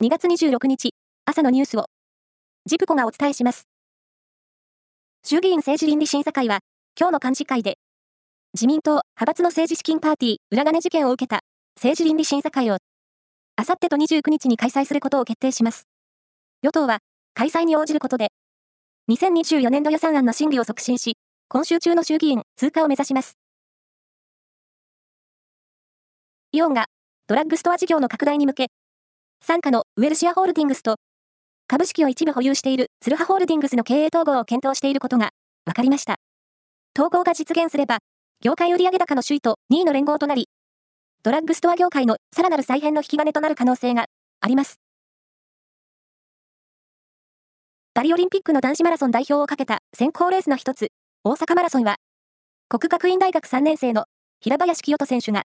2月26日、朝のニュースを、ジプコがお伝えします。衆議院政治倫理審査会は、今日の幹事会で、自民党派閥の政治資金パーティー裏金事件を受けた政治倫理審査会を、あさってと29日に開催することを決定します。与党は、開催に応じることで、2024年度予算案の審議を促進し、今週中の衆議院通過を目指します。イオンがドラッグストア事業の拡大に向け、傘下のウェルシアホールディングスと株式を一部保有しているツルハホールディングスの経営統合を検討していることが分かりました。統合が実現すれば、業界売上高の首位と2位の連合となり、ドラッグストア業界のさらなる再編の引き金となる可能性があります。パリオリンピックの男子マラソン代表をかけた選考レースの一つ、大阪マラソンは、国学院大学3年生の平林清人選手が、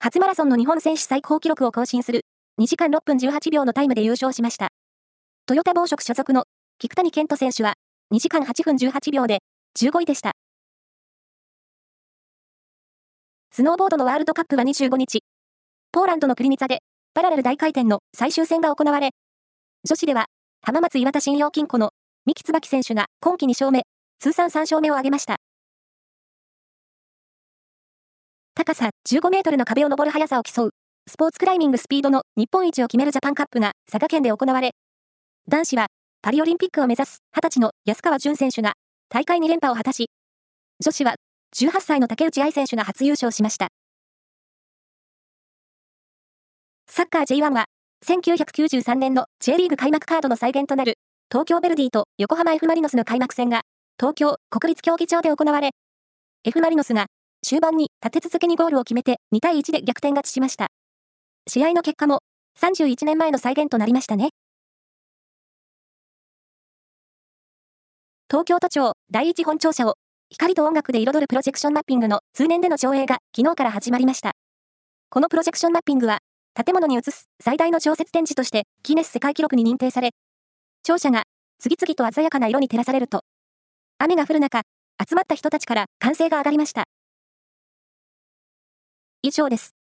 初マラソンの日本選手最高記録を更新する2時間6分18秒のタイムで優勝しました。トヨタ暴食所属の菊谷健人選手は2時間8分18秒で15位でした。スノーボードのワールドカップは25日、ポーランドのクリニツァでパラレル大回転の最終戦が行われ、女子では浜松岩田信用金庫の三木椿選手が今季2勝目、通算3勝目を挙げました。高さ15メートルの壁を登る速さを競う、スポーツクライミングスピードの日本一を決めるジャパンカップが佐賀県で行われ、男子はパリオリンピックを目指す20歳の安川淳選手が大会2連覇を果たし、女子は18歳の竹内愛選手が初優勝しました。サッカー J1 は1993年の J リーグ開幕カードの再現となる東京ヴェルディと横浜 F マリノスの開幕戦が東京国立競技場で行われ、F マリノスが終盤に立て続けにゴールを決めて2対1で逆転勝ちしました。試合の結果も31年前の再現となりましたね。東京都庁第一本庁舎を光と音楽で彩るプロジェクションマッピングの通年での上映が昨日から始まりました。このプロジェクションマッピングは建物に映す最大の調節展示としてギネス世界記録に認定され、庁舎が次々と鮮やかな色に照らされると、雨が降る中、集まった人たちから歓声が上がりました。以上です。